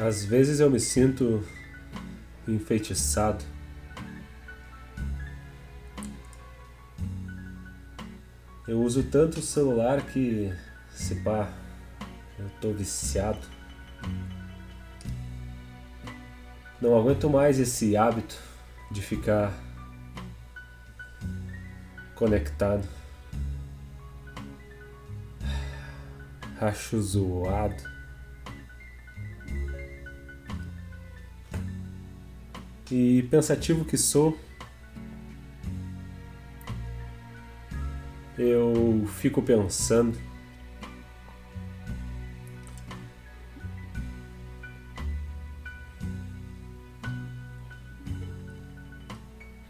Às vezes eu me sinto enfeitiçado. Eu uso tanto o celular que, se pá, eu tô viciado. Não aguento mais esse hábito de ficar conectado. Acho zoado. E pensativo que sou, eu fico pensando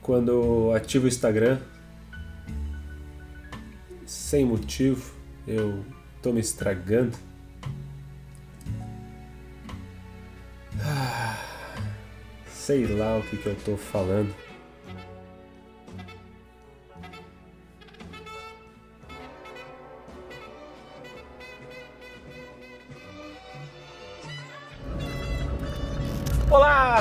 quando ativo o Instagram sem motivo, eu tô me estragando. Sei lá o que, que eu tô falando.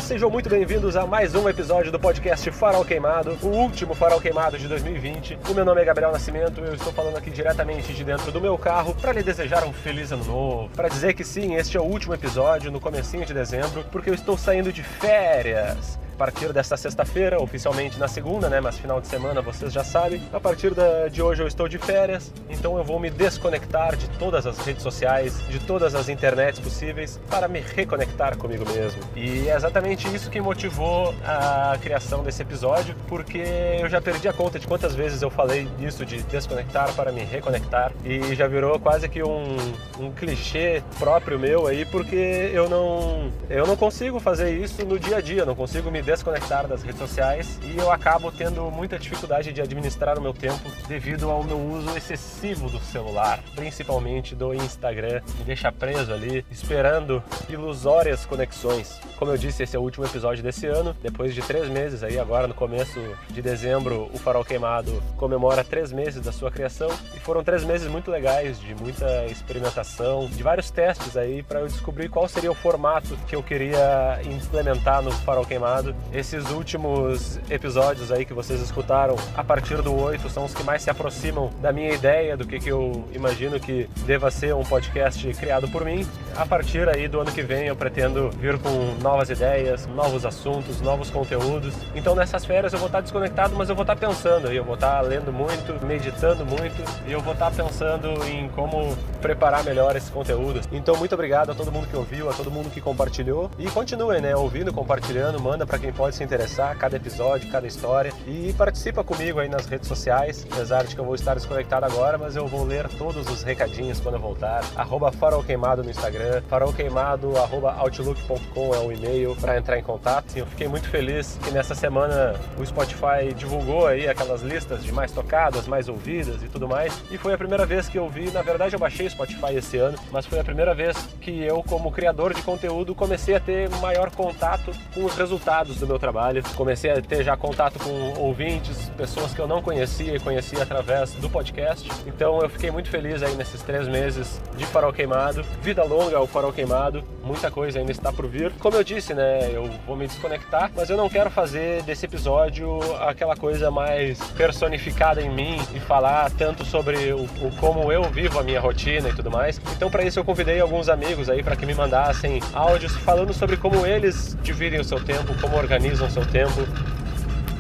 Sejam muito bem-vindos a mais um episódio do podcast Farol Queimado, o último Farol Queimado de 2020. O meu nome é Gabriel Nascimento, eu estou falando aqui diretamente de dentro do meu carro para lhe desejar um feliz ano novo, para dizer que sim, este é o último episódio no comecinho de dezembro, porque eu estou saindo de férias partir desta sexta-feira, oficialmente na segunda, né? Mas final de semana vocês já sabem. A partir da, de hoje eu estou de férias, então eu vou me desconectar de todas as redes sociais, de todas as internets possíveis, para me reconectar comigo mesmo. E é exatamente isso que motivou a criação desse episódio, porque eu já perdi a conta de quantas vezes eu falei isso de desconectar para me reconectar e já virou quase que um, um clichê próprio meu aí, porque eu não eu não consigo fazer isso no dia a dia, não consigo me desconectar das redes sociais e eu acabo tendo muita dificuldade de administrar o meu tempo devido ao meu uso excessivo do celular, principalmente do Instagram, me deixa preso ali, esperando ilusórias conexões. Como eu disse, esse é o último episódio desse ano, depois de três meses aí, agora no começo de dezembro, o Farol Queimado comemora três meses da sua criação. E foram três meses muito legais, de muita experimentação, de vários testes aí para eu descobrir qual seria o formato que eu queria implementar no Farol Queimado esses últimos episódios aí que vocês escutaram a partir do 8 são os que mais se aproximam da minha ideia, do que, que eu imagino que deva ser um podcast criado por mim. A partir aí do ano que vem eu pretendo vir com novas ideias, novos assuntos, novos conteúdos. Então nessas férias eu vou estar desconectado, mas eu vou estar pensando eu vou estar lendo muito, meditando muito e eu vou estar pensando em como preparar melhor esses conteúdos. Então muito obrigado a todo mundo que ouviu, a todo mundo que compartilhou e continuem, né, ouvindo, compartilhando, manda para quem pode se interessar, cada episódio, cada história. E participa comigo aí nas redes sociais, apesar de que eu vou estar desconectado agora, mas eu vou ler todos os recadinhos quando eu voltar. Arroba Farol Queimado no Instagram, farolqueimado, arroba outlook.com é o e-mail para entrar em contato. Sim, eu fiquei muito feliz que nessa semana o Spotify divulgou aí aquelas listas de mais tocadas, mais ouvidas e tudo mais. E foi a primeira vez que eu vi, na verdade eu baixei o Spotify esse ano, mas foi a primeira vez que eu, como criador de conteúdo, comecei a ter maior contato com os resultados do meu trabalho. Comecei a ter já contato com ouvintes, pessoas que eu não conhecia e conhecia através do podcast. Então eu fiquei muito feliz aí nesses três meses de Farol Queimado. Vida longa ao Farol Queimado, muita coisa ainda está por vir. Como eu disse, né, eu vou me desconectar, mas eu não quero fazer desse episódio aquela coisa mais personificada em mim e falar tanto sobre o, o como eu vivo a minha rotina e tudo mais. Então para isso eu convidei alguns amigos aí para que me mandassem áudios falando sobre como eles dividem o seu tempo, como organizam seu tempo.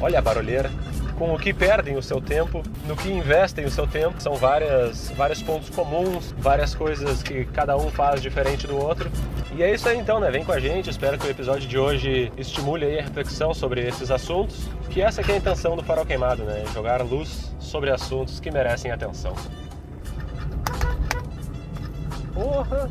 Olha a barulheira. Com o que perdem o seu tempo, no que investem o seu tempo. São várias, vários pontos comuns, várias coisas que cada um faz diferente do outro. E é isso aí então, né? Vem com a gente. Espero que o episódio de hoje estimule a reflexão sobre esses assuntos. Que essa é a intenção do Farol Queimado, né? Jogar luz sobre assuntos que merecem atenção. Porra!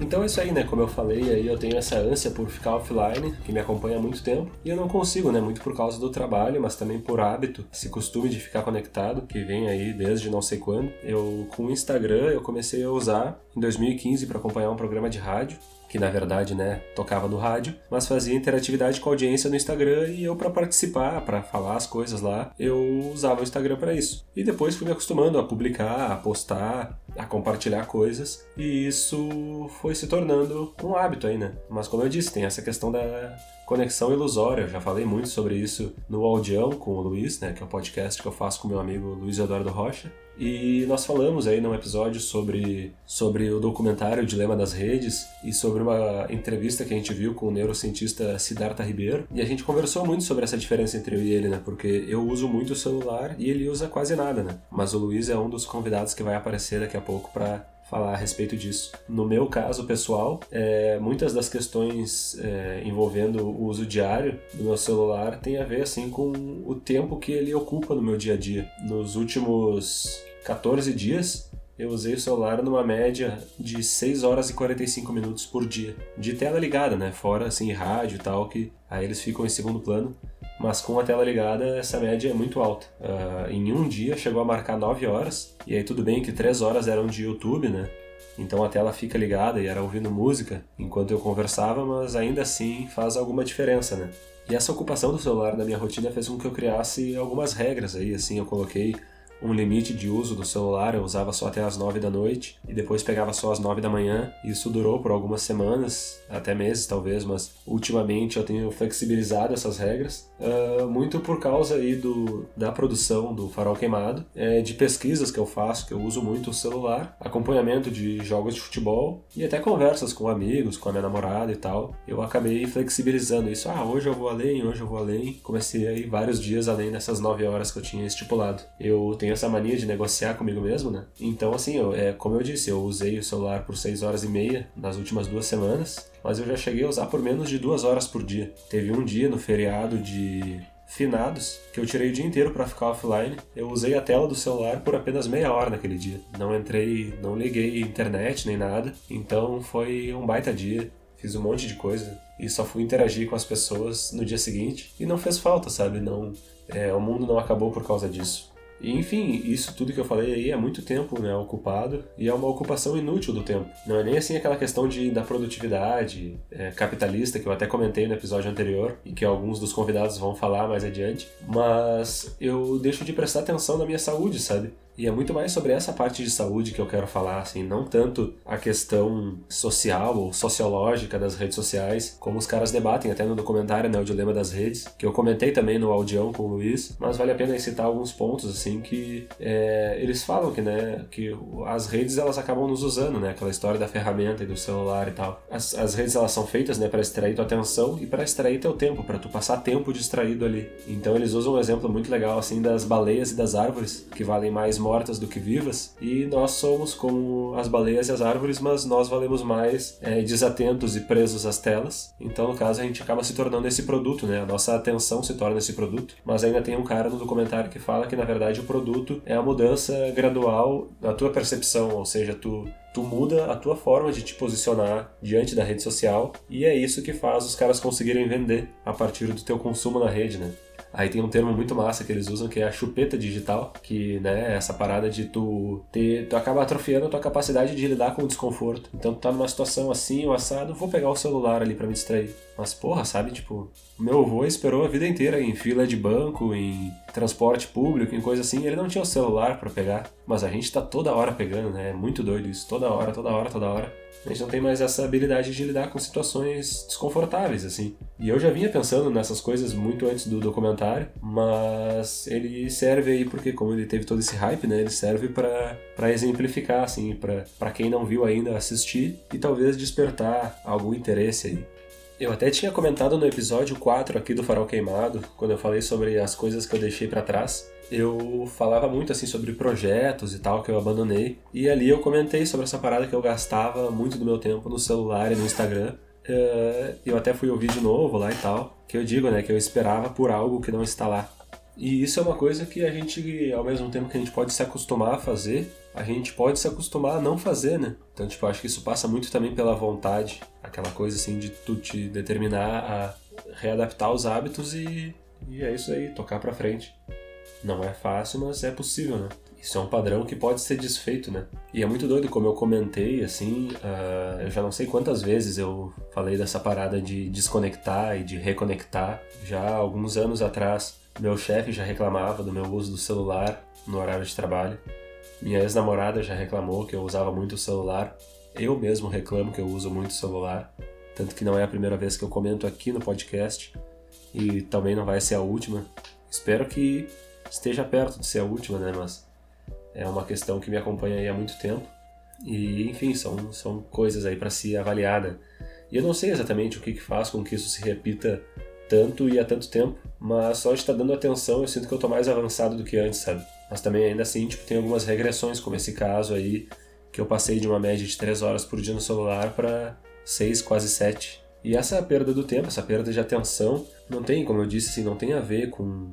Então é isso aí, né? Como eu falei, aí eu tenho essa ânsia por ficar offline, que me acompanha há muito tempo, e eu não consigo, né? Muito por causa do trabalho, mas também por hábito, esse costume de ficar conectado, que vem aí desde não sei quando. Eu, com o Instagram, eu comecei a usar em 2015 para acompanhar um programa de rádio, que na verdade, né, tocava no rádio, mas fazia interatividade com a audiência no Instagram e eu para participar, para falar as coisas lá, eu usava o Instagram para isso. E depois fui me acostumando a publicar, a postar, a compartilhar coisas e isso foi se tornando um hábito aí, né? Mas como eu disse, tem essa questão da conexão ilusória. Eu já falei muito sobre isso no Audião com o Luiz, né, que é o podcast que eu faço com meu amigo Luiz Eduardo Rocha. E nós falamos aí num episódio sobre, sobre o documentário Dilema das Redes e sobre uma entrevista que a gente viu com o neurocientista Siddhartha Ribeiro. E a gente conversou muito sobre essa diferença entre eu e ele, né? Porque eu uso muito o celular e ele usa quase nada, né? Mas o Luiz é um dos convidados que vai aparecer daqui a pouco para falar a respeito disso. No meu caso pessoal, é, muitas das questões é, envolvendo o uso diário do meu celular tem a ver assim com o tempo que ele ocupa no meu dia a dia. Nos últimos 14 dias, eu usei o celular numa média de 6 horas e 45 minutos por dia. De tela ligada, né? Fora assim, rádio e tal, que aí eles ficam em segundo plano. Mas com a tela ligada, essa média é muito alta. Uh, em um dia chegou a marcar 9 horas, e aí tudo bem que 3 horas eram de YouTube, né? Então a tela fica ligada e era ouvindo música enquanto eu conversava, mas ainda assim faz alguma diferença, né? E essa ocupação do celular na minha rotina fez com que eu criasse algumas regras aí, assim, eu coloquei um limite de uso do celular, eu usava só até as 9 da noite e depois pegava só às 9 da manhã. Isso durou por algumas semanas, até meses talvez, mas ultimamente eu tenho flexibilizado essas regras, uh, muito por causa aí do, da produção do Farol Queimado, é, de pesquisas que eu faço, que eu uso muito o celular, acompanhamento de jogos de futebol e até conversas com amigos, com a minha namorada e tal. Eu acabei flexibilizando isso. Ah, hoje eu vou além, hoje eu vou além. Comecei aí vários dias além dessas 9 horas que eu tinha estipulado. Eu tenho tenho essa mania de negociar comigo mesmo, né? Então, assim, eu, é, como eu disse, eu usei o celular por 6 horas e meia nas últimas duas semanas, mas eu já cheguei a usar por menos de duas horas por dia. Teve um dia no feriado de finados que eu tirei o dia inteiro para ficar offline. Eu usei a tela do celular por apenas meia hora naquele dia. Não entrei, não liguei internet nem nada. Então foi um baita dia. Fiz um monte de coisa e só fui interagir com as pessoas no dia seguinte e não fez falta, sabe? Não, é, o mundo não acabou por causa disso. E, enfim, isso tudo que eu falei aí é muito tempo né, ocupado e é uma ocupação inútil do tempo. Não é nem assim aquela questão de, da produtividade é, capitalista que eu até comentei no episódio anterior e que alguns dos convidados vão falar mais adiante, mas eu deixo de prestar atenção na minha saúde, sabe? E é muito mais sobre essa parte de saúde que eu quero falar, assim, não tanto a questão social ou sociológica das redes sociais, como os caras debatem até no documentário, né, o Dilema das Redes, que eu comentei também no audião com o Luiz, mas vale a pena citar alguns pontos, assim, que é, eles falam que, né, que as redes elas acabam nos usando, né, aquela história da ferramenta e do celular e tal. As, as redes elas são feitas, né, para extrair tua atenção e para extrair teu tempo, para tu passar tempo distraído ali. Então eles usam um exemplo muito legal, assim, das baleias e das árvores, que valem mais mortas do que vivas, e nós somos como as baleias e as árvores, mas nós valemos mais é, desatentos e presos às telas. Então, no caso, a gente acaba se tornando esse produto, né? A nossa atenção se torna esse produto. Mas ainda tem um cara no documentário que fala que, na verdade, o produto é a mudança gradual da tua percepção, ou seja, tu tu muda a tua forma de te posicionar diante da rede social e é isso que faz os caras conseguirem vender a partir do teu consumo na rede, né? Aí tem um termo muito massa que eles usam que é a chupeta digital, que né, é essa parada de tu ter, tu acaba atrofiando a tua capacidade de lidar com o desconforto. Então tu tá numa situação assim, o assado, vou pegar o celular ali para me distrair. Mas porra, sabe, tipo, meu avô esperou a vida inteira em fila de banco, em transporte público, em coisa assim, ele não tinha o celular para pegar. Mas a gente tá toda hora pegando, né? É muito doido isso, toda hora, toda hora, toda hora. A gente não tem mais essa habilidade de lidar com situações desconfortáveis, assim. E eu já vinha pensando nessas coisas muito antes do documentário, mas ele serve aí porque, como ele teve todo esse hype, né? Ele serve para exemplificar, assim, para quem não viu ainda assistir e talvez despertar algum interesse aí. Eu até tinha comentado no episódio 4 aqui do Farol Queimado, quando eu falei sobre as coisas que eu deixei para trás, eu falava muito assim sobre projetos e tal que eu abandonei. E ali eu comentei sobre essa parada que eu gastava muito do meu tempo no celular e no Instagram. Eh, eu até fui ouvir de novo lá e tal, que eu digo, né, que eu esperava por algo que não está lá. E isso é uma coisa que a gente, ao mesmo tempo que a gente pode se acostumar a fazer, a gente pode se acostumar a não fazer, né? Então, tipo, acho que isso passa muito também pela vontade, aquela coisa assim de tu te determinar a readaptar os hábitos e, e é isso aí, tocar pra frente. Não é fácil, mas é possível, né? Isso é um padrão que pode ser desfeito, né? E é muito doido, como eu comentei, assim, uh, eu já não sei quantas vezes eu falei dessa parada de desconectar e de reconectar. Já alguns anos atrás, meu chefe já reclamava do meu uso do celular no horário de trabalho. Minha ex-namorada já reclamou que eu usava muito o celular. Eu mesmo reclamo que eu uso muito o celular. Tanto que não é a primeira vez que eu comento aqui no podcast. E também não vai ser a última. Espero que esteja perto de ser a última, né? Mas é uma questão que me acompanha aí há muito tempo. E, enfim, são, são coisas aí para se avaliar, né? E eu não sei exatamente o que, que faz com que isso se repita tanto e há tanto tempo, mas só de estar dando atenção eu sinto que eu tô mais avançado do que antes, sabe? Mas também ainda assim, tipo, tem algumas regressões, como esse caso aí, que eu passei de uma média de 3 horas por dia no celular para 6, quase 7. E essa perda do tempo, essa perda de atenção, não tem, como eu disse, assim, não tem a ver com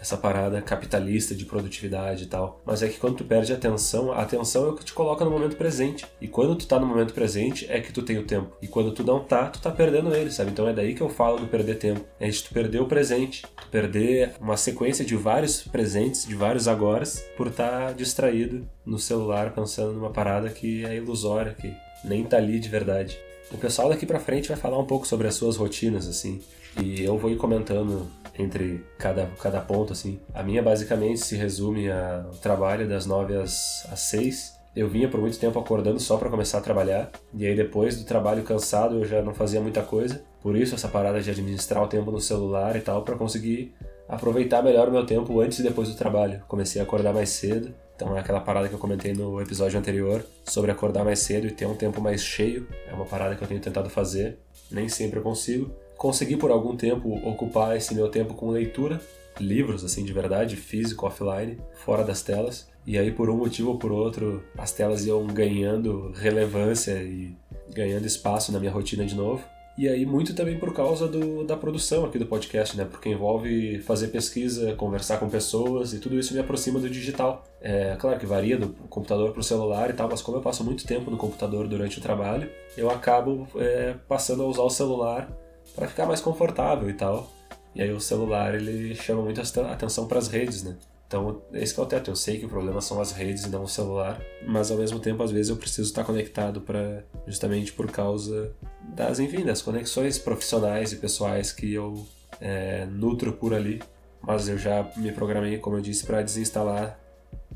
essa parada capitalista de produtividade e tal. Mas é que quando tu perde a atenção, a atenção é o que te coloca no momento presente. E quando tu tá no momento presente, é que tu tem o tempo. E quando tu não tá, tu tá perdendo ele, sabe? Então é daí que eu falo do perder tempo. É de tu perder o presente. Tu perder uma sequência de vários presentes, de vários agoras, por estar tá distraído no celular pensando numa parada que é ilusória, que nem tá ali de verdade. O pessoal daqui para frente vai falar um pouco sobre as suas rotinas, assim. E eu vou ir comentando entre cada, cada ponto, assim. A minha basicamente se resume ao trabalho das 9 às, às 6. Eu vinha por muito tempo acordando só para começar a trabalhar, e aí depois do trabalho cansado eu já não fazia muita coisa. Por isso essa parada de administrar o tempo no celular e tal para conseguir aproveitar melhor o meu tempo antes e depois do trabalho. Comecei a acordar mais cedo, então é aquela parada que eu comentei no episódio anterior sobre acordar mais cedo e ter um tempo mais cheio. É uma parada que eu tenho tentado fazer, nem sempre eu consigo, consegui por algum tempo ocupar esse meu tempo com leitura, livros assim de verdade, físico, offline, fora das telas. E aí por um motivo ou por outro, as telas iam ganhando relevância e ganhando espaço na minha rotina de novo. E aí muito também por causa do, da produção aqui do podcast, né? Porque envolve fazer pesquisa, conversar com pessoas e tudo isso me aproxima do digital. É claro que varia do computador para o celular e tal, mas como eu passo muito tempo no computador durante o trabalho, eu acabo é, passando a usar o celular para ficar mais confortável e tal. E aí o celular ele chama muito a atenção para as redes, né? Então, esse é o teto. Eu sei que o problema são as redes e não o celular, mas ao mesmo tempo, às vezes, eu preciso estar conectado para justamente por causa das, enfim, das conexões profissionais e pessoais que eu é, nutro por ali. Mas eu já me programei, como eu disse, para desinstalar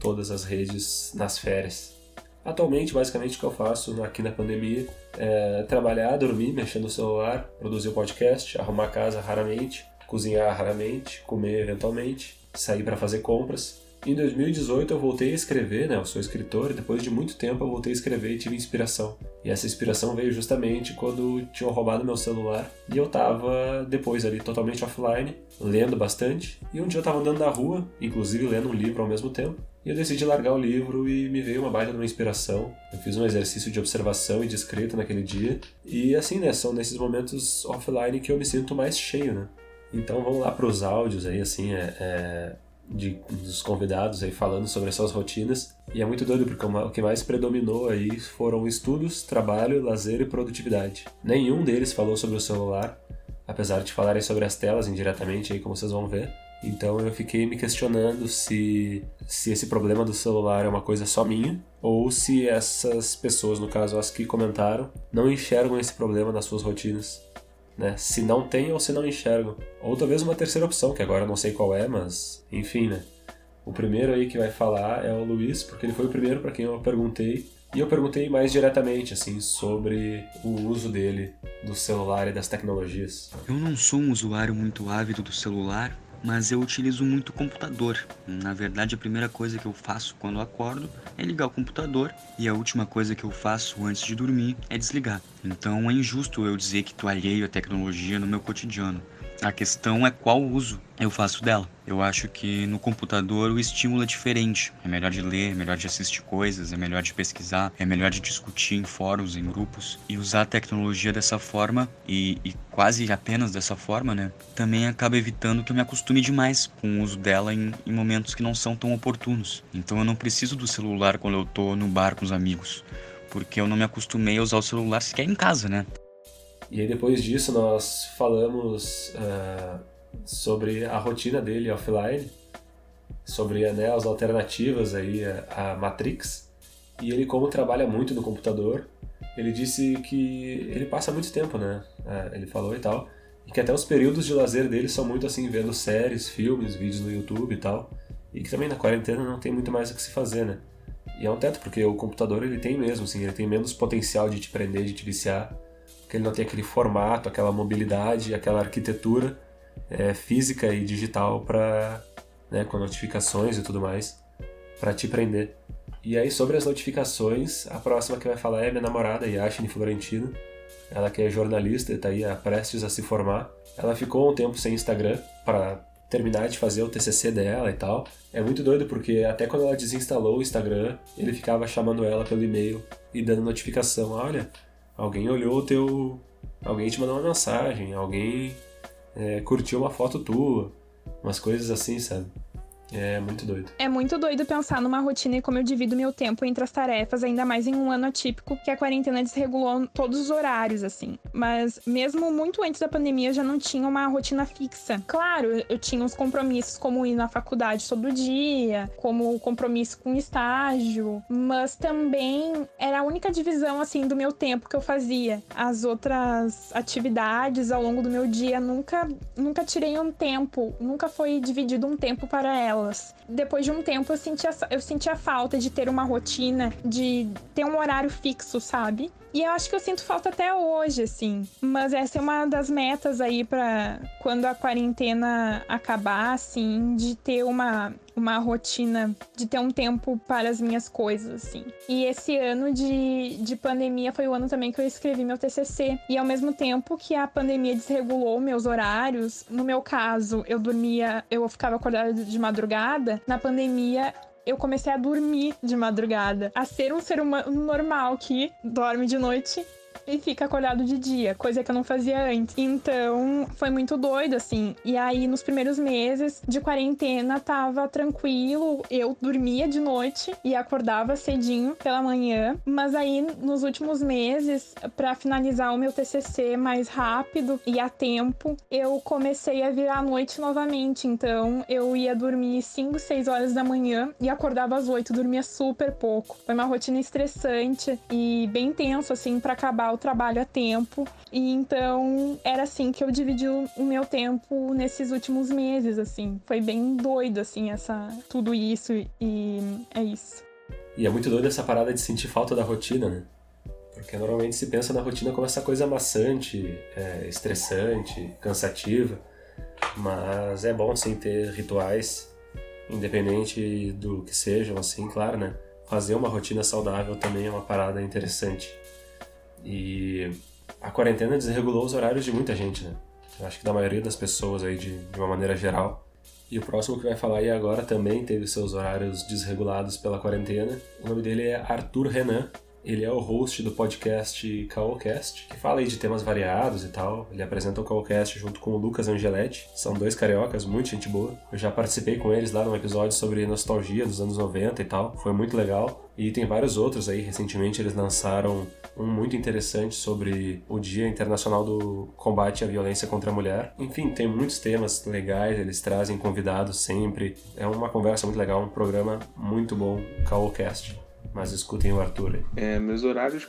todas as redes nas férias. Atualmente, basicamente, o que eu faço aqui na pandemia é trabalhar, dormir, mexer no celular, produzir o um podcast, arrumar a casa raramente, cozinhar raramente, comer eventualmente, sair para fazer compras. Em 2018 eu voltei a escrever, né? Eu sou escritor e depois de muito tempo eu voltei a escrever e tive inspiração. E essa inspiração veio justamente quando tinham roubado meu celular e eu tava depois ali totalmente offline, lendo bastante. E um dia eu tava andando na rua, inclusive lendo um livro ao mesmo tempo. E eu decidi largar o livro e me veio uma baita de uma inspiração. Eu fiz um exercício de observação e de escrita naquele dia. E assim, né, são nesses momentos offline que eu me sinto mais cheio, né? Então vamos lá para os áudios aí, assim, é, é de, dos convidados aí falando sobre as suas rotinas. E é muito doido porque o que mais predominou aí foram estudos, trabalho, lazer e produtividade. Nenhum deles falou sobre o celular, apesar de falarem sobre as telas indiretamente aí, como vocês vão ver. Então eu fiquei me questionando se, se esse problema do celular é uma coisa só minha ou se essas pessoas, no caso as que comentaram, não enxergam esse problema nas suas rotinas né? Se não tem ou se não enxergam. Ou talvez uma terceira opção, que agora eu não sei qual é, mas enfim, né? O primeiro aí que vai falar é o Luiz, porque ele foi o primeiro para quem eu perguntei. E eu perguntei mais diretamente, assim, sobre o uso dele do celular e das tecnologias. Eu não sou um usuário muito ávido do celular, mas eu utilizo muito o computador. Na verdade, a primeira coisa que eu faço quando acordo é ligar o computador e a última coisa que eu faço antes de dormir é desligar. Então é injusto eu dizer que estou alheio à tecnologia no meu cotidiano. A questão é qual uso eu faço dela. Eu acho que no computador o estímulo é diferente. É melhor de ler, é melhor de assistir coisas, é melhor de pesquisar, é melhor de discutir em fóruns, em grupos. E usar a tecnologia dessa forma, e, e quase apenas dessa forma, né? Também acaba evitando que eu me acostume demais com o uso dela em, em momentos que não são tão oportunos. Então eu não preciso do celular quando eu tô no bar com os amigos. Porque eu não me acostumei a usar o celular sequer em casa, né? E aí depois disso nós falamos uh, sobre a rotina dele offline, sobre né, as alternativas aí à Matrix. E ele como trabalha muito no computador, ele disse que ele passa muito tempo, né? Uh, ele falou e tal. E que até os períodos de lazer dele são muito assim, vendo séries, filmes, vídeos no YouTube e tal. E que também na quarentena não tem muito mais o que se fazer, né? E é um teto, porque o computador ele tem mesmo, assim, ele tem menos potencial de te prender, de te viciar, porque ele não tem aquele formato, aquela mobilidade, aquela arquitetura é, física e digital para, né, com notificações e tudo mais, para te prender. E aí, sobre as notificações, a próxima que vai falar é minha namorada, Yashini Florentino. Ela que é jornalista e está aí prestes a se formar. Ela ficou um tempo sem Instagram para terminar de fazer o TCC dela e tal. É muito doido porque até quando ela desinstalou o Instagram, ele ficava chamando ela pelo e-mail e dando notificação. Olha, alguém olhou o teu... Alguém te mandou uma mensagem, alguém é, curtiu uma foto tua. Umas coisas assim, sabe? É muito doido. É muito doido pensar numa rotina e como eu divido meu tempo entre as tarefas, ainda mais em um ano atípico, que a quarentena desregulou todos os horários, assim. Mas mesmo muito antes da pandemia, eu já não tinha uma rotina fixa. Claro, eu tinha uns compromissos como ir na faculdade todo dia, como compromisso com estágio, mas também era a única divisão, assim, do meu tempo que eu fazia. As outras atividades ao longo do meu dia nunca, nunca tirei um tempo, nunca foi dividido um tempo para elas Depois de um tempo, eu sentia, eu sentia falta de ter uma rotina, de ter um horário fixo, sabe? E eu acho que eu sinto falta até hoje, assim. Mas essa é uma das metas aí para quando a quarentena acabar, assim, de ter uma, uma rotina, de ter um tempo para as minhas coisas, assim. E esse ano de, de pandemia foi o ano também que eu escrevi meu TCC. E ao mesmo tempo que a pandemia desregulou meus horários, no meu caso, eu dormia, eu ficava acordada de madrugada. Na pandemia, eu comecei a dormir de madrugada, a ser um ser humano normal que dorme de noite e fica acordado de dia, coisa que eu não fazia antes. Então, foi muito doido, assim. E aí, nos primeiros meses de quarentena, tava tranquilo. Eu dormia de noite e acordava cedinho pela manhã. Mas aí, nos últimos meses, para finalizar o meu TCC mais rápido e a tempo, eu comecei a virar à noite novamente. Então, eu ia dormir 5, 6 horas da manhã e acordava às 8, dormia super pouco. Foi uma rotina estressante e bem tenso, assim, para acabar o trabalho a tempo. E então era assim que eu dividi o meu tempo nesses últimos meses, assim. Foi bem doido, assim, essa tudo isso e é isso. E é muito doido essa parada de sentir falta da rotina, né? Porque normalmente se pensa na rotina como essa coisa maçante, é, estressante, cansativa. Mas é bom sim ter rituais, independente do que sejam, assim, claro, né? Fazer uma rotina saudável também é uma parada interessante. E a quarentena desregulou os horários de muita gente, né? Eu acho que da maioria das pessoas aí, de, de uma maneira geral. E o próximo que vai falar aí agora também teve seus horários desregulados pela quarentena. O nome dele é Arthur Renan. Ele é o host do podcast Caocast, que fala aí de temas variados e tal. Ele apresenta o Caocast junto com o Lucas Angeletti. São dois cariocas, muito gente boa. Eu já participei com eles lá num episódio sobre nostalgia dos anos 90 e tal. Foi muito legal. E tem vários outros aí. Recentemente eles lançaram um muito interessante sobre o Dia Internacional do Combate à Violência contra a Mulher. Enfim, tem muitos temas legais, eles trazem convidados sempre. É uma conversa muito legal, um programa muito bom, Caocast. Mas escutem o Arthur. É, meus horários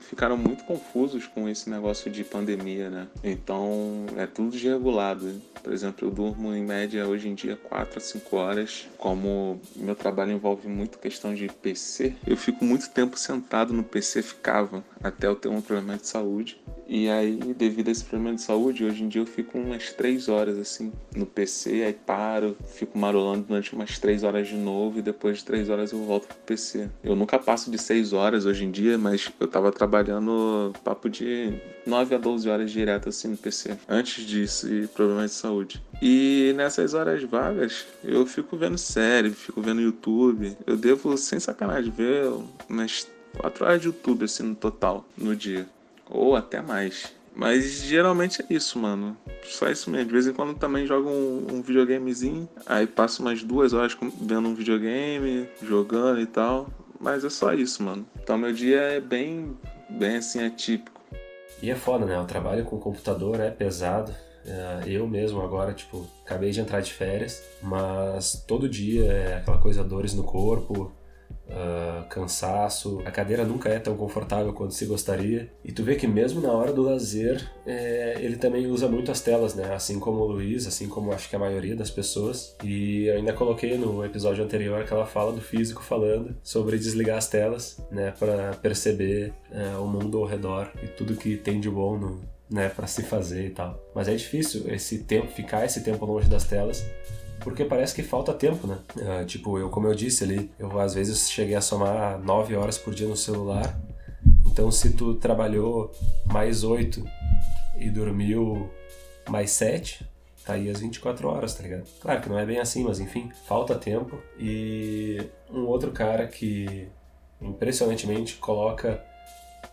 ficaram muito confusos com esse negócio de pandemia, né? Então é tudo desregulado. Por exemplo, eu durmo em média hoje em dia 4 a 5 horas. Como meu trabalho envolve muito questão de PC, eu fico muito tempo sentado no PC, ficava até eu ter um problema de saúde. E aí, devido a esse problema de saúde, hoje em dia eu fico umas 3 horas assim no PC, aí paro, fico marolando durante umas 3 horas de novo e depois de 3 horas eu volto pro PC. Eu nunca passo de 6 horas hoje em dia, mas eu tava trabalhando papo de 9 a 12 horas direto assim no PC, antes disso e problemas de saúde. E nessas horas vagas, eu fico vendo série, fico vendo YouTube. Eu devo, sem sacanagem, ver umas 4 horas de YouTube assim no total, no dia ou até mais. Mas geralmente é isso, mano. Só isso mesmo. De vez em quando também jogo um, um videogamezinho. Aí passo umas duas horas vendo um videogame, jogando e tal. Mas é só isso, mano. Então meu dia é bem, bem assim, atípico. E é foda, né? O trabalho com o computador é pesado. É, eu mesmo agora, tipo, acabei de entrar de férias, mas todo dia é aquela coisa, dores no corpo, uh, cansaço, a cadeira nunca é tão confortável quanto se gostaria. E tu vê que mesmo na hora do lazer, é, ele também usa muito as telas, né? Assim como o Luiz, assim como acho que a maioria das pessoas. E eu ainda coloquei no episódio anterior aquela fala do físico falando sobre desligar as telas, né? Para perceber é, o mundo ao redor e tudo que tem de bom no, né, para se fazer e tal. Mas é difícil esse tempo, ficar esse tempo longe das telas, porque parece que falta tempo, né? Uh, tipo, eu, como eu disse ali, eu às vezes cheguei a somar 9 horas por dia no celular. Então, se tu trabalhou mais 8 e dormiu mais 7, tá aí as 24 horas, tá ligado? Claro que não é bem assim, mas enfim, falta tempo. E um outro cara que impressionantemente coloca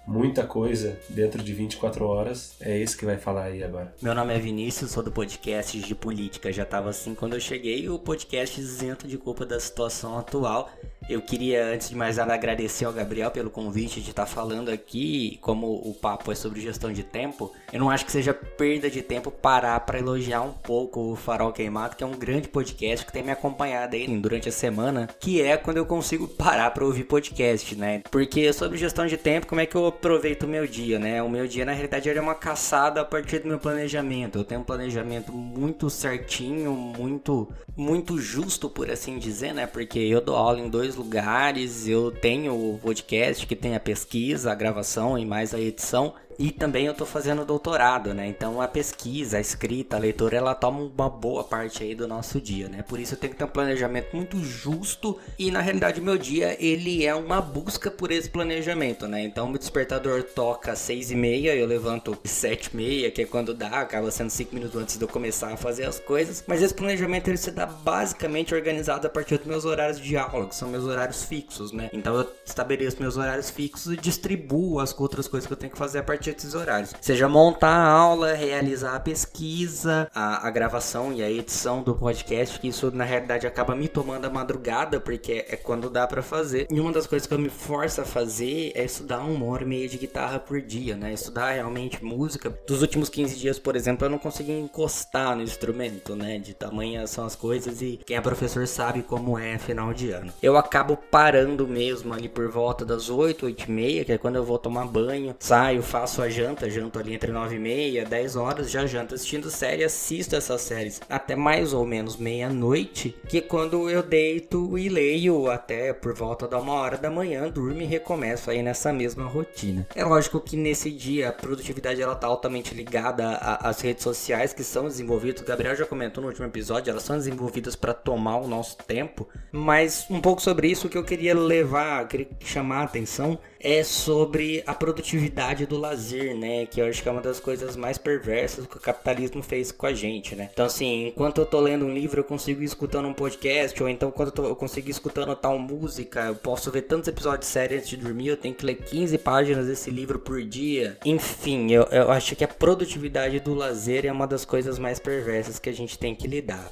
muita coisa dentro de 24 horas. É esse que vai falar aí agora. Meu nome é Vinícius, sou do podcast de política. Já estava assim quando eu cheguei, o podcast isento de culpa da situação atual. Eu queria, antes de mais nada, agradecer ao Gabriel pelo convite de estar falando aqui. Como o papo é sobre gestão de tempo, eu não acho que seja perda de tempo parar para elogiar um pouco o Farol Queimado, que é um grande podcast que tem me acompanhado aí durante a semana, que é quando eu consigo parar para ouvir podcast, né? Porque sobre gestão de tempo, como é que eu aproveito o meu dia, né? O meu dia, na realidade, é uma caçada a partir do meu planejamento. Eu tenho um planejamento muito certinho, muito, muito justo, por assim dizer, né? Porque eu dou aula em dois lugares, eu tenho o podcast que tem a pesquisa, a gravação e mais a edição. E também eu tô fazendo doutorado, né? Então a pesquisa, a escrita, a leitura, ela toma uma boa parte aí do nosso dia, né? Por isso eu tenho que ter um planejamento muito justo e na realidade meu dia ele é uma busca por esse planejamento, né? Então meu despertador toca às seis e meia, eu levanto sete e meia, que é quando dá, acaba sendo cinco minutos antes de eu começar a fazer as coisas. Mas esse planejamento ele se dá basicamente organizado a partir dos meus horários de aula, que são meus horários fixos, né? Então eu estabeleço meus horários fixos e distribuo as outras coisas que eu tenho que fazer a partir esses horários. Seja montar a aula, realizar a pesquisa, a, a, gravação e a edição do podcast, que isso na realidade acaba me tomando a madrugada, porque é quando dá para fazer. E uma das coisas que eu me forço a fazer é estudar uma hora e meia de guitarra por dia, né? Estudar realmente música. Dos últimos 15 dias, por exemplo, eu não consegui encostar no instrumento, né? De tamanho são as coisas e quem é professor sabe como é final de ano. Eu acabo parando mesmo ali por volta das 8, 8 e meia, que é quando eu vou tomar banho, saio, faço faço a janta, janto ali entre 9 e meia, 10 horas, já janto assistindo série, assisto essas séries até mais ou menos meia-noite, que é quando eu deito e leio até por volta da uma hora da manhã, durmo e recomeço aí nessa mesma rotina. É lógico que nesse dia a produtividade ela tá altamente ligada às redes sociais que são desenvolvidas, o Gabriel já comentou no último episódio, elas são desenvolvidas para tomar o nosso tempo, mas um pouco sobre isso que eu queria levar, queria chamar a atenção é sobre a produtividade do lazer, né? Que eu acho que é uma das coisas mais perversas que o capitalismo fez com a gente, né? Então, assim, enquanto eu tô lendo um livro, eu consigo ir escutando um podcast, ou então quando eu, tô, eu consigo ir escutando tal música, eu posso ver tantos episódios de série antes de dormir, eu tenho que ler 15 páginas desse livro por dia. Enfim, eu, eu acho que a produtividade do lazer é uma das coisas mais perversas que a gente tem que lidar.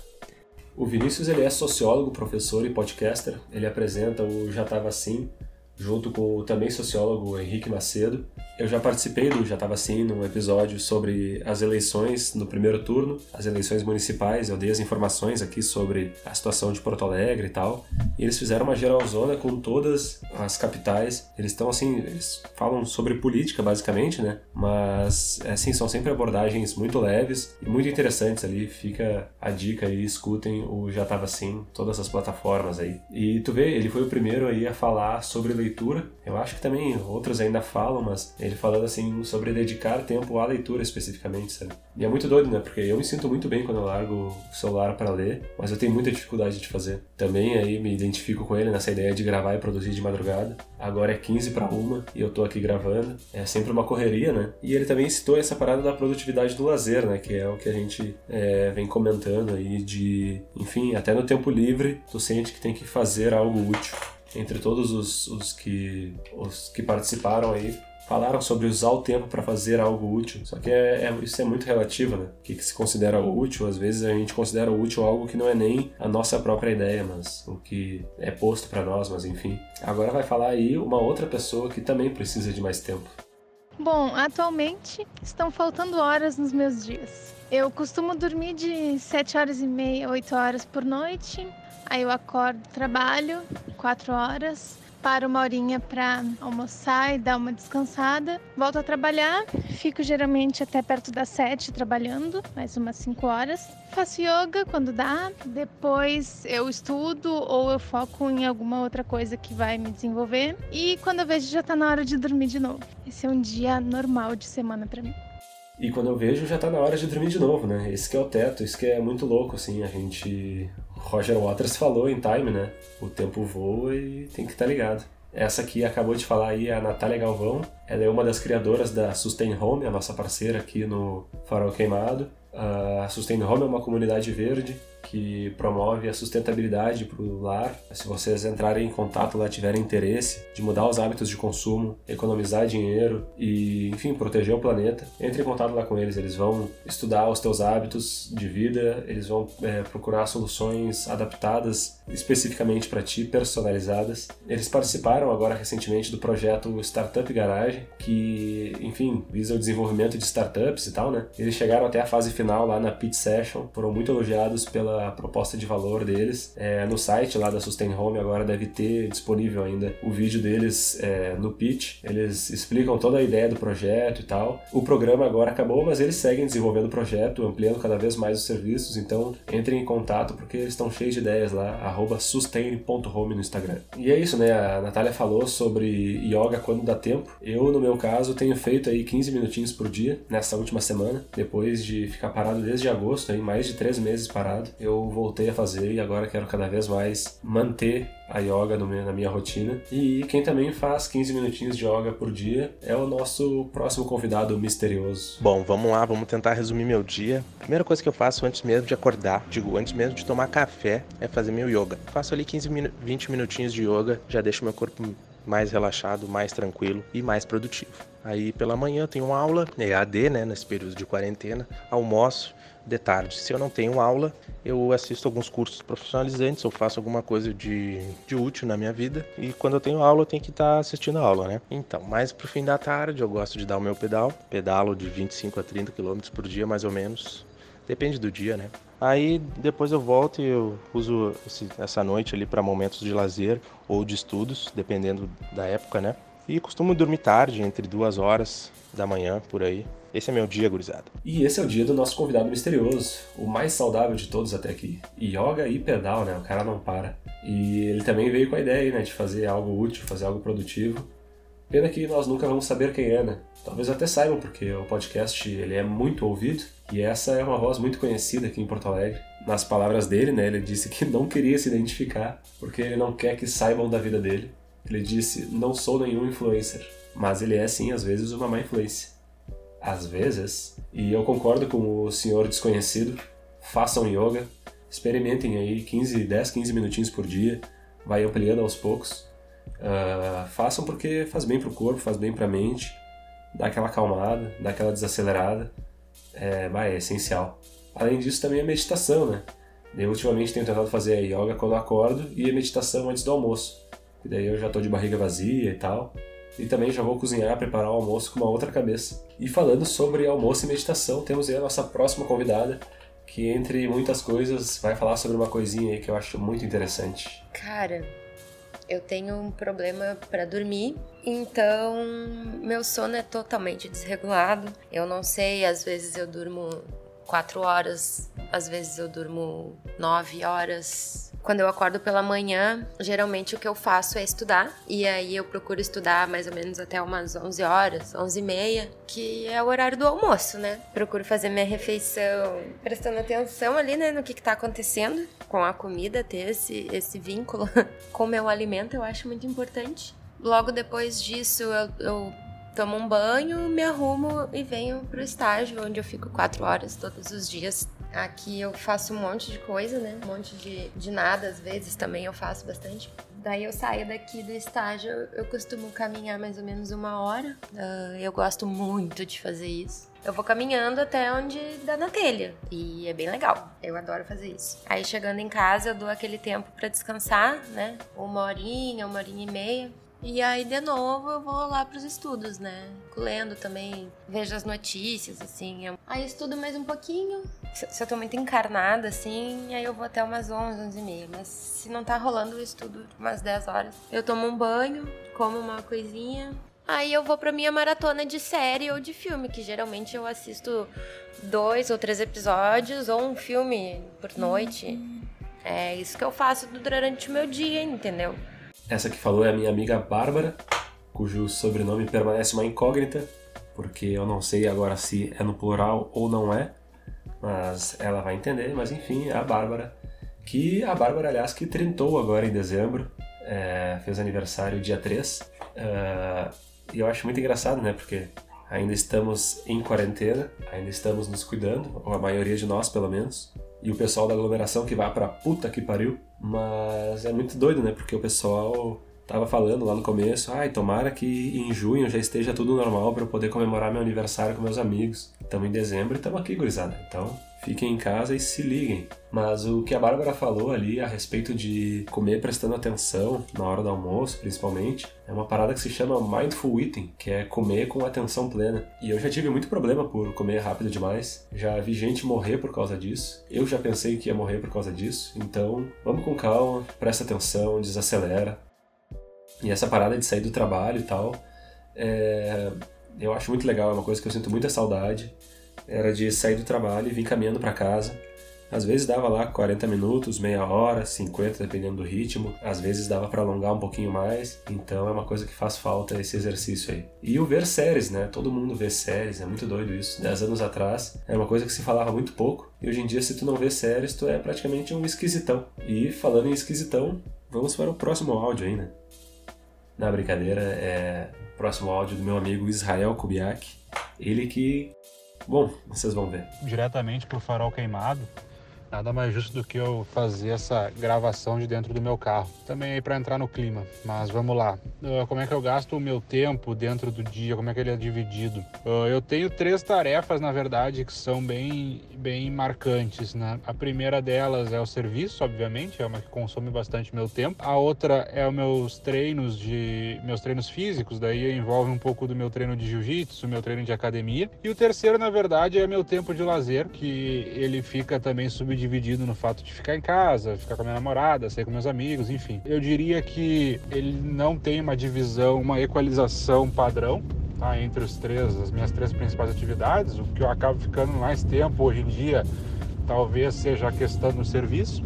O Vinícius ele é sociólogo, professor e podcaster. Ele apresenta o Já Tava Assim, junto com o também sociólogo Henrique Macedo. Eu já participei do Já Tava Assim, num episódio sobre as eleições no primeiro turno, as eleições municipais. Eu dei as informações aqui sobre a situação de Porto Alegre e tal. E eles fizeram uma geralzona com todas as capitais. Eles estão assim, eles falam sobre política basicamente, né? Mas assim, são sempre abordagens muito leves e muito interessantes ali. Fica a dica aí, escutem o Já Tava Assim, todas as plataformas aí. E tu vê, ele foi o primeiro aí a falar sobre leitura. Eu acho que também outros ainda falam, mas ele falando assim sobre dedicar tempo à leitura especificamente, sabe? E é muito doido, né? Porque eu me sinto muito bem quando eu largo o celular para ler, mas eu tenho muita dificuldade de fazer. Também aí me identifico com ele nessa ideia de gravar e produzir de madrugada. Agora é 15 para uma e eu tô aqui gravando. É sempre uma correria, né? E ele também citou essa parada da produtividade do lazer, né? Que é o que a gente é, vem comentando aí de, enfim, até no tempo livre, tu sente que tem que fazer algo útil entre todos os, os, que, os que participaram aí, falaram sobre usar o tempo para fazer algo útil. Só que é, é, isso é muito relativo, né? O que, que, se considera útil? Às vezes a gente considera útil algo que não é nem a nossa própria ideia, mas o que é posto para nós, mas enfim. Agora vai falar aí uma outra pessoa que também precisa de mais tempo. Bom, atualmente estão faltando horas nos meus dias. Eu costumo dormir de 7 horas e meia, 8 horas por noite. Aí eu acordo, trabalho, 4 horas paro uma horinha para almoçar e dar uma descansada. Volto a trabalhar, fico geralmente até perto das sete trabalhando, mais umas cinco horas. Faço yoga quando dá, depois eu estudo ou eu foco em alguma outra coisa que vai me desenvolver. E quando eu vejo já tá na hora de dormir de novo. Esse é um dia normal de semana para mim. E quando eu vejo, já tá na hora de dormir de novo, né? Esse que é o teto, isso que é muito louco, assim. A gente. Roger Waters falou em Time, né? O tempo voa e tem que estar tá ligado. Essa aqui acabou de falar aí é a Natália Galvão. Ela é uma das criadoras da Sustain Home, a nossa parceira aqui no Farol Queimado. A Sustain Home é uma comunidade verde que promove a sustentabilidade para o lar. Se vocês entrarem em contato lá, tiverem interesse de mudar os hábitos de consumo, economizar dinheiro e, enfim, proteger o planeta, entre em contato lá com eles. Eles vão estudar os teus hábitos de vida, eles vão é, procurar soluções adaptadas especificamente para ti, personalizadas. Eles participaram agora recentemente do projeto Startup Garage, que, enfim, visa o desenvolvimento de startups e tal, né? Eles chegaram até a fase final lá na Pitch Session, foram muito elogiados pela a proposta de valor deles. É, no site lá da Sustain Home agora deve ter disponível ainda o vídeo deles é, no pitch. Eles explicam toda a ideia do projeto e tal. O programa agora acabou, mas eles seguem desenvolvendo o projeto, ampliando cada vez mais os serviços. Então entrem em contato porque eles estão cheios de ideias lá. sustain.home no Instagram. E é isso, né? A Natália falou sobre yoga quando dá tempo. Eu, no meu caso, tenho feito aí 15 minutinhos por dia nessa última semana, depois de ficar parado desde agosto, aí mais de 3 meses parado eu voltei a fazer e agora quero cada vez mais manter a yoga meu, na minha rotina. E quem também faz 15 minutinhos de yoga por dia é o nosso próximo convidado misterioso. Bom, vamos lá, vamos tentar resumir meu dia. Primeira coisa que eu faço antes mesmo de acordar, digo, antes mesmo de tomar café, é fazer meu yoga. Faço ali 15, 20 minutinhos de yoga, já deixo meu corpo mais relaxado, mais tranquilo e mais produtivo. Aí pela manhã eu tenho aula, EAD, né, nesse período de quarentena, almoço, de tarde. Se eu não tenho aula, eu assisto alguns cursos profissionalizantes ou faço alguma coisa de, de útil na minha vida. E quando eu tenho aula, eu tenho que estar tá assistindo a aula, né? Então, mais pro fim da tarde, eu gosto de dar o meu pedal. Pedalo de 25 a 30 km por dia, mais ou menos. Depende do dia, né? Aí depois eu volto e eu uso esse, essa noite ali para momentos de lazer ou de estudos, dependendo da época, né? E costumo dormir tarde, entre duas horas da manhã, por aí. Esse é meu dia, gurizada. E esse é o dia do nosso convidado misterioso, o mais saudável de todos até aqui. Yoga e pedal, né? O cara não para. E ele também veio com a ideia, né, de fazer algo útil, fazer algo produtivo. Pena que nós nunca vamos saber quem é, né? Talvez até saibam, porque o podcast ele é muito ouvido e essa é uma voz muito conhecida aqui em Porto Alegre. Nas palavras dele, né, ele disse que não queria se identificar porque ele não quer que saibam da vida dele. Ele disse: Não sou nenhum influencer, mas ele é sim, às vezes, uma má influência às vezes, e eu concordo com o senhor desconhecido, façam yoga, experimentem aí 15, 10, 15 minutinhos por dia, vai ampliando aos poucos. Uh, façam porque faz bem para o corpo, faz bem para a mente, dá aquela acalmada, dá aquela desacelerada, é, é essencial. Além disso, também a meditação, né? Eu ultimamente tenho tentado fazer a yoga quando acordo e a meditação antes do almoço. E daí eu já tô de barriga vazia e tal e também já vou cozinhar, preparar o almoço com uma outra cabeça. E falando sobre almoço e meditação, temos aí a nossa próxima convidada, que entre muitas coisas vai falar sobre uma coisinha aí que eu acho muito interessante. Cara, eu tenho um problema para dormir, então meu sono é totalmente desregulado. Eu não sei, às vezes eu durmo quatro horas, às vezes eu durmo nove horas, quando eu acordo pela manhã, geralmente o que eu faço é estudar. E aí eu procuro estudar mais ou menos até umas 11 horas, 11 e meia, que é o horário do almoço, né? Procuro fazer minha refeição prestando atenção ali, né, no que, que tá acontecendo com a comida, ter esse, esse vínculo com o meu alimento, eu acho muito importante. Logo depois disso, eu, eu tomo um banho, me arrumo e venho pro estágio, onde eu fico quatro horas todos os dias Aqui eu faço um monte de coisa, né? Um monte de, de nada, às vezes também eu faço bastante. Daí eu saio daqui do estágio, eu costumo caminhar mais ou menos uma hora. Uh, eu gosto muito de fazer isso. Eu vou caminhando até onde dá na telha. E é bem legal. Eu adoro fazer isso. Aí chegando em casa, eu dou aquele tempo para descansar, né? Uma horinha, uma horinha e meia. E aí, de novo, eu vou lá pros estudos, né? Lendo também, vejo as notícias, assim. Aí estudo mais um pouquinho, se eu tô muito encarnada, assim, aí eu vou até umas 11, 11 e meia. Mas se não tá rolando o estudo, umas 10 horas, eu tomo um banho, como uma coisinha. Aí eu vou pra minha maratona de série ou de filme, que geralmente eu assisto dois ou três episódios ou um filme por noite. É isso que eu faço durante o meu dia, entendeu? Essa que falou é a minha amiga Bárbara, cujo sobrenome permanece uma incógnita, porque eu não sei agora se é no plural ou não é mas ela vai entender. Mas enfim, a Bárbara, que a Bárbara, aliás, que trintou agora em dezembro, é, fez aniversário dia 3. É, e eu acho muito engraçado, né? Porque ainda estamos em quarentena, ainda estamos nos cuidando, ou a maioria de nós, pelo menos. E o pessoal da aglomeração que vai pra puta que pariu. Mas é muito doido, né? Porque o pessoal tava falando lá no começo, ai, tomara que em junho já esteja tudo normal para eu poder comemorar meu aniversário com meus amigos. Estamos em dezembro e estamos aqui, gurizada. Então, fiquem em casa e se liguem. Mas o que a Bárbara falou ali a respeito de comer prestando atenção na hora do almoço, principalmente, é uma parada que se chama mindful eating, que é comer com atenção plena. E eu já tive muito problema por comer rápido demais. Já vi gente morrer por causa disso. Eu já pensei que ia morrer por causa disso. Então, vamos com calma, presta atenção, desacelera, e essa parada de sair do trabalho e tal, é, eu acho muito legal, é uma coisa que eu sinto muita saudade. Era de sair do trabalho e vir caminhando para casa. Às vezes dava lá 40 minutos, meia hora, 50, dependendo do ritmo. Às vezes dava para alongar um pouquinho mais. Então é uma coisa que faz falta esse exercício aí. E o ver séries, né? Todo mundo vê séries, é muito doido isso. Dez anos atrás era uma coisa que se falava muito pouco. E hoje em dia, se tu não vê séries, tu é praticamente um esquisitão. E falando em esquisitão, vamos para o próximo áudio aí, né? Na brincadeira, é próximo áudio do meu amigo Israel Kubiak. Ele que. Bom, vocês vão ver. Diretamente pro farol queimado, Nada mais justo do que eu fazer essa gravação de dentro do meu carro. Também aí para entrar no clima. Mas vamos lá. Uh, como é que eu gasto o meu tempo dentro do dia? Como é que ele é dividido? Uh, eu tenho três tarefas, na verdade, que são bem, bem marcantes. Né? A primeira delas é o serviço, obviamente, é uma que consome bastante meu tempo. A outra é os meus treinos de meus treinos físicos, daí envolve um pouco do meu treino de jiu-jitsu, meu treino de academia. E o terceiro, na verdade, é meu tempo de lazer, que ele fica também subdividido dividido no fato de ficar em casa, ficar com a minha namorada, sair com meus amigos, enfim. Eu diria que ele não tem uma divisão, uma equalização padrão, tá, entre os três, as minhas três principais atividades. O que eu acabo ficando mais tempo hoje em dia talvez seja a questão do serviço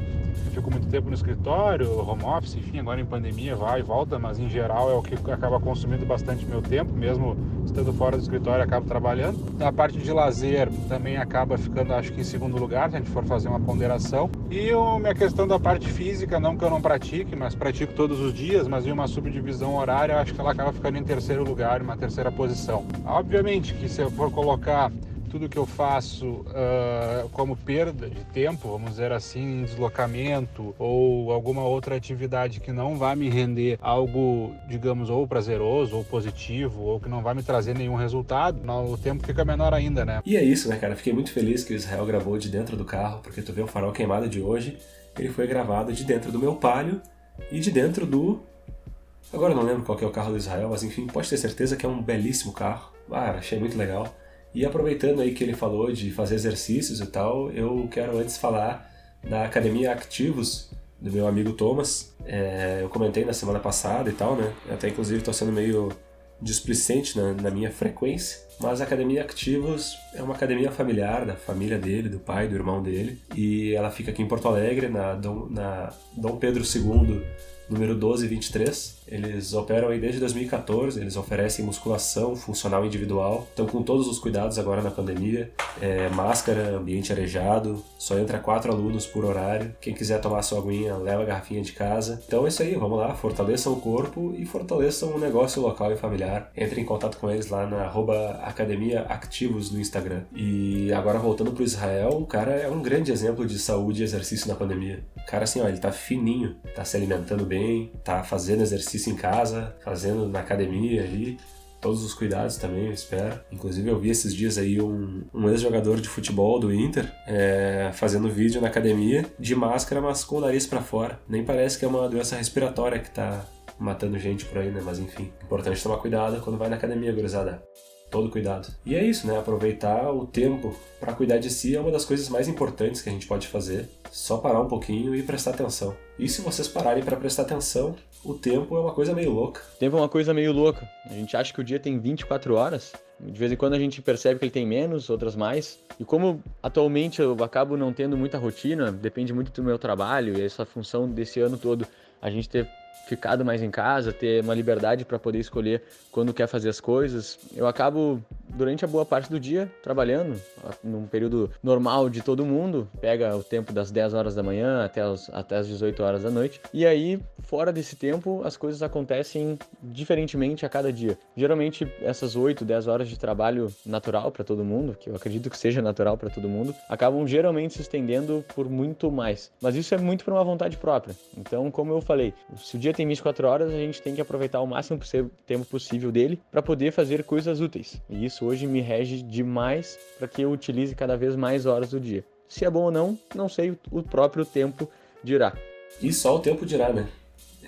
fico muito tempo no escritório, home office, enfim, agora em pandemia vai e volta, mas em geral é o que acaba consumindo bastante meu tempo, mesmo estando fora do escritório, acabo trabalhando. A parte de lazer também acaba ficando, acho que em segundo lugar, se a gente for fazer uma ponderação. E a minha questão da parte física, não que eu não pratique, mas pratico todos os dias, mas em uma subdivisão horária, acho que ela acaba ficando em terceiro lugar, uma terceira posição. Obviamente que se eu for colocar tudo que eu faço uh, como perda de tempo, vamos dizer assim, deslocamento ou alguma outra atividade que não vai me render algo, digamos, ou prazeroso ou positivo ou que não vai me trazer nenhum resultado, o tempo fica menor ainda, né? E é isso, né, cara? Fiquei muito feliz que o Israel gravou de dentro do carro, porque tu vê o farol queimado de hoje, ele foi gravado de dentro do meu palio e de dentro do Agora não lembro qual é o carro do Israel, mas enfim, pode ter certeza que é um belíssimo carro. Ah, achei muito legal. E aproveitando aí que ele falou de fazer exercícios e tal, eu quero antes falar da Academia Ativos do meu amigo Thomas. É, eu comentei na semana passada e tal, né? Até inclusive estou sendo meio displicente na, na, minha frequência. Mas a Academia Ativos é uma academia familiar da família dele, do pai, do irmão dele. E ela fica aqui em Porto Alegre, na Dom, na Dom Pedro II número 1223. Eles operam aí desde 2014, eles oferecem musculação funcional individual, estão com todos os cuidados agora na pandemia, é, máscara, ambiente arejado, só entra quatro alunos por horário. Quem quiser tomar sua aguinha, leva a garrafinha de casa. Então é isso aí, vamos lá, fortaleçam o corpo e fortaleçam o negócio local e familiar. Entre em contato com eles lá na Academia Activos no Instagram. E agora voltando pro Israel, o cara é um grande exemplo de saúde e exercício na pandemia. O cara assim, ó, ele tá fininho, tá se alimentando bem, tá fazendo exercício em casa, fazendo na academia ali, todos os cuidados também, eu espero. Inclusive eu vi esses dias aí um, um ex-jogador de futebol do Inter é, fazendo vídeo na academia de máscara, mas com o nariz para fora. Nem parece que é uma doença respiratória que tá matando gente por aí, né? Mas enfim, importante tomar cuidado quando vai na academia, gurizada. todo cuidado. E é isso, né? Aproveitar o tempo para cuidar de si é uma das coisas mais importantes que a gente pode fazer. Só parar um pouquinho e prestar atenção. E se vocês pararem para prestar atenção, o tempo é uma coisa meio louca. O tempo é uma coisa meio louca. A gente acha que o dia tem 24 horas, de vez em quando a gente percebe que ele tem menos, outras mais. E como atualmente eu acabo não tendo muita rotina, depende muito do meu trabalho e essa função desse ano todo, a gente ter ficado mais em casa, ter uma liberdade para poder escolher quando quer fazer as coisas. Eu acabo durante a boa parte do dia trabalhando, num período normal de todo mundo, pega o tempo das 10 horas da manhã até as, até as 18 horas da noite. E aí, fora desse tempo, as coisas acontecem diferentemente a cada dia. Geralmente, essas 8, 10 horas de trabalho natural para todo mundo, que eu acredito que seja natural para todo mundo, acabam geralmente se estendendo por muito mais. Mas isso é muito por uma vontade própria. Então, como eu falei, se dia tem 24 horas, a gente tem que aproveitar o máximo tempo possível dele para poder fazer coisas úteis. E isso hoje me rege demais para que eu utilize cada vez mais horas do dia. Se é bom ou não, não sei, o próprio tempo dirá. E só o tempo dirá, né?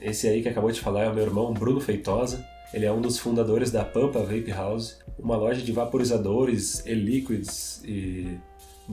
Esse aí que acabou de falar é o meu irmão Bruno Feitosa. Ele é um dos fundadores da Pampa Vape House, uma loja de vaporizadores e-liquids e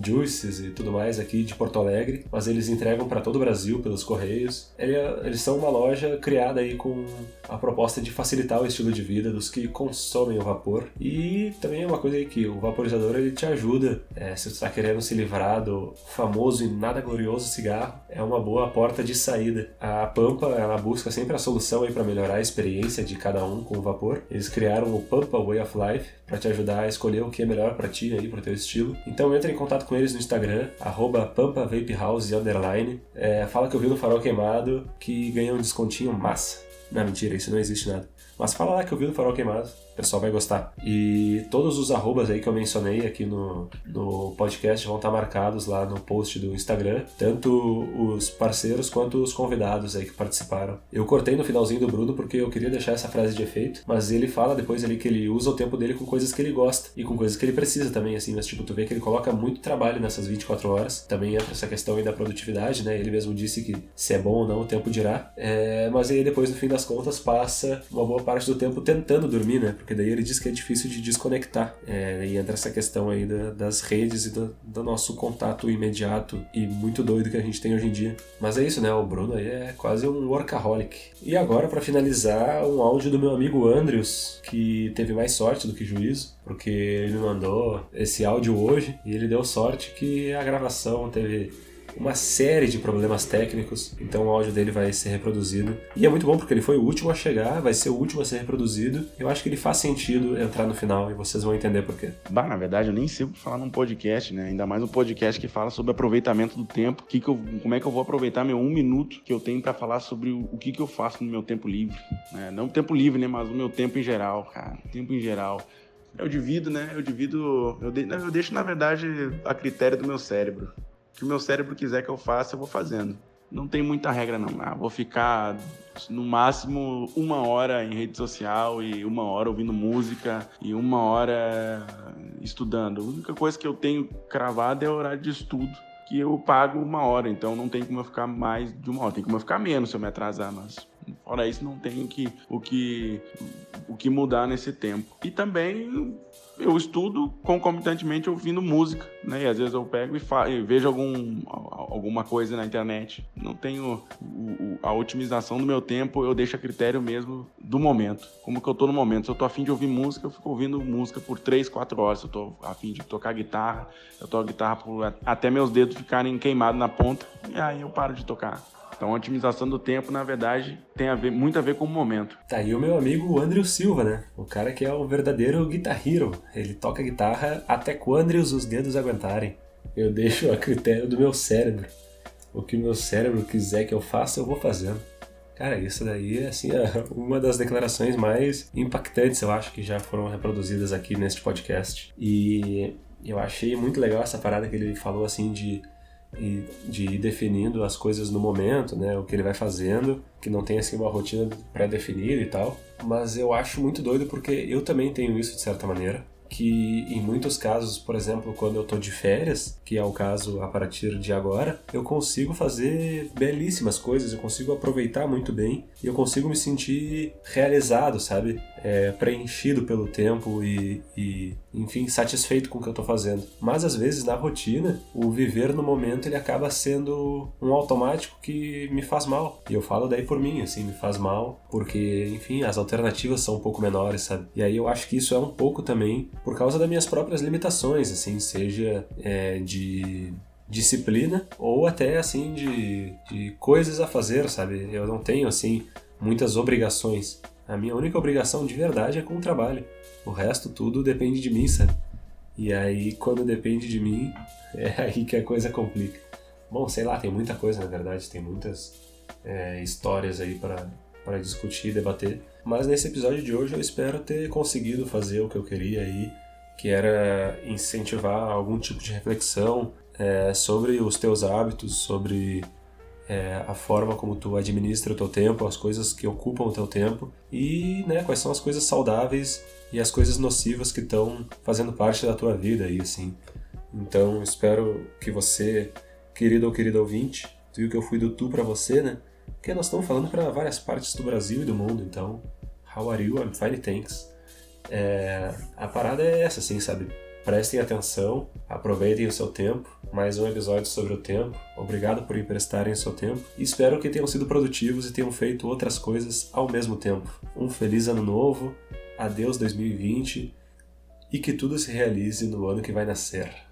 juices e tudo mais aqui de Porto Alegre, mas eles entregam para todo o Brasil pelos correios. É, eles são uma loja criada aí com a proposta de facilitar o estilo de vida dos que consomem o vapor e também é uma coisa que o vaporizador ele te ajuda é, se você está querendo se livrar do famoso e nada glorioso cigarro é uma boa porta de saída. A Pampa ela busca sempre a solução aí para melhorar a experiência de cada um com o vapor. Eles criaram o Pampa Way of Life para te ajudar a escolher o que é melhor para ti aí pro teu estilo. Então entra em contato contato com eles no Instagram, arroba pampavapehouse, underline. É, fala que eu vi no Farol Queimado que ganhou um descontinho massa. Não, mentira, isso não existe nada. Mas fala lá que eu vi no Farol Queimado pessoal vai gostar. E todos os arrobas aí que eu mencionei aqui no, no podcast vão estar marcados lá no post do Instagram, tanto os parceiros quanto os convidados aí que participaram. Eu cortei no finalzinho do Bruno porque eu queria deixar essa frase de efeito, mas ele fala depois ali que ele usa o tempo dele com coisas que ele gosta e com coisas que ele precisa também, assim, mas tipo, tu vê que ele coloca muito trabalho nessas 24 horas. Também entra essa questão aí da produtividade, né? Ele mesmo disse que se é bom ou não o tempo dirá. É, mas aí depois, no fim das contas, passa uma boa parte do tempo tentando dormir, né? Porque daí ele diz que é difícil de desconectar. É, e entra essa questão aí da, das redes e do, do, nosso contato imediato e muito doido que a gente tem hoje em dia. Mas é isso, né? O Bruno aí é quase um workaholic. E agora, para finalizar, um áudio do meu amigo Andrews, que teve mais sorte do que juízo, porque ele me mandou esse áudio hoje e ele deu sorte que a gravação teve uma série de problemas técnicos, então o áudio dele vai ser reproduzido. E é muito bom porque ele foi o último a chegar, vai ser o último a ser reproduzido. Eu acho que ele faz sentido entrar no final e vocês vão entender por quê. Bah, na verdade, eu nem sei falar num podcast, né? Ainda mais um podcast que fala sobre aproveitamento do tempo. Que que eu, como é que eu vou aproveitar meu um minuto que eu tenho para falar sobre o, o, que, que eu faço no meu tempo livre. Né? Não o tempo livre, né? Mas o meu tempo em geral, cara. Tempo em geral. Eu divido, né? Eu divido. Eu, de, eu deixo, na verdade, a critério do meu cérebro que o meu cérebro quiser que eu faça, eu vou fazendo. Não tem muita regra, não. Ah, vou ficar no máximo uma hora em rede social e uma hora ouvindo música e uma hora estudando. A única coisa que eu tenho cravada é o horário de estudo, que eu pago uma hora, então não tem como eu ficar mais de uma hora. Tem como eu ficar menos se eu me atrasar, mas fora isso não tem que, o, que, o que mudar nesse tempo. E também eu estudo concomitantemente ouvindo música, né? E às vezes eu pego e, e vejo algum, alguma coisa na internet. Não tenho o, o, a otimização do meu tempo, eu deixo a critério mesmo do momento. Como que eu tô no momento. Se eu tô afim de ouvir música, eu fico ouvindo música por 3, 4 horas. Se eu tô afim de tocar guitarra, eu toco guitarra por, até meus dedos ficarem queimados na ponta. E aí eu paro de tocar. Então a otimização do tempo, na verdade, tem a ver, muito a ver com o momento. Tá aí o meu amigo Andrew Silva, né? O cara que é o verdadeiro guitar hero. Ele toca guitarra até quando os dedos aguentarem. Eu deixo a critério do meu cérebro. O que o meu cérebro quiser que eu faça, eu vou fazendo. Cara, isso daí é assim, é uma das declarações mais impactantes, eu acho, que já foram reproduzidas aqui neste podcast. E eu achei muito legal essa parada que ele falou assim de e de ir definindo as coisas no momento, né, o que ele vai fazendo, que não tem assim uma rotina pré-definida e tal. Mas eu acho muito doido porque eu também tenho isso de certa maneira que em muitos casos, por exemplo, quando eu tô de férias, que é o caso a partir de agora, eu consigo fazer belíssimas coisas, eu consigo aproveitar muito bem e eu consigo me sentir realizado, sabe? É, preenchido pelo tempo e, e, enfim, satisfeito com o que eu estou fazendo. Mas às vezes na rotina, o viver no momento ele acaba sendo um automático que me faz mal. E eu falo daí por mim, assim, me faz mal, porque, enfim, as alternativas são um pouco menores, sabe? E aí eu acho que isso é um pouco também por causa das minhas próprias limitações, assim, seja é, de disciplina ou até assim de, de coisas a fazer, sabe? Eu não tenho assim muitas obrigações. A minha única obrigação de verdade é com o trabalho. O resto tudo depende de mim, sabe? E aí, quando depende de mim, é aí que a coisa complica. Bom, sei lá, tem muita coisa na verdade, tem muitas é, histórias aí para discutir, debater. Mas nesse episódio de hoje eu espero ter conseguido fazer o que eu queria aí, que era incentivar algum tipo de reflexão é, sobre os teus hábitos, sobre é, a forma como tu administra o teu tempo, as coisas que ocupam o teu tempo e né, quais são as coisas saudáveis e as coisas nocivas que estão fazendo parte da tua vida aí, assim. Então, espero que você, querido ou querido ouvinte, tu viu que eu fui do tu para você, né? Porque nós estamos falando para várias partes do Brasil e do mundo, então, how are you? I'm fine, thanks. É, a parada é essa, assim, sabe? Prestem atenção, aproveitem o seu tempo. Mais um episódio sobre o tempo. Obrigado por emprestarem seu tempo. E espero que tenham sido produtivos e tenham feito outras coisas ao mesmo tempo. Um feliz ano novo, adeus 2020 e que tudo se realize no ano que vai nascer.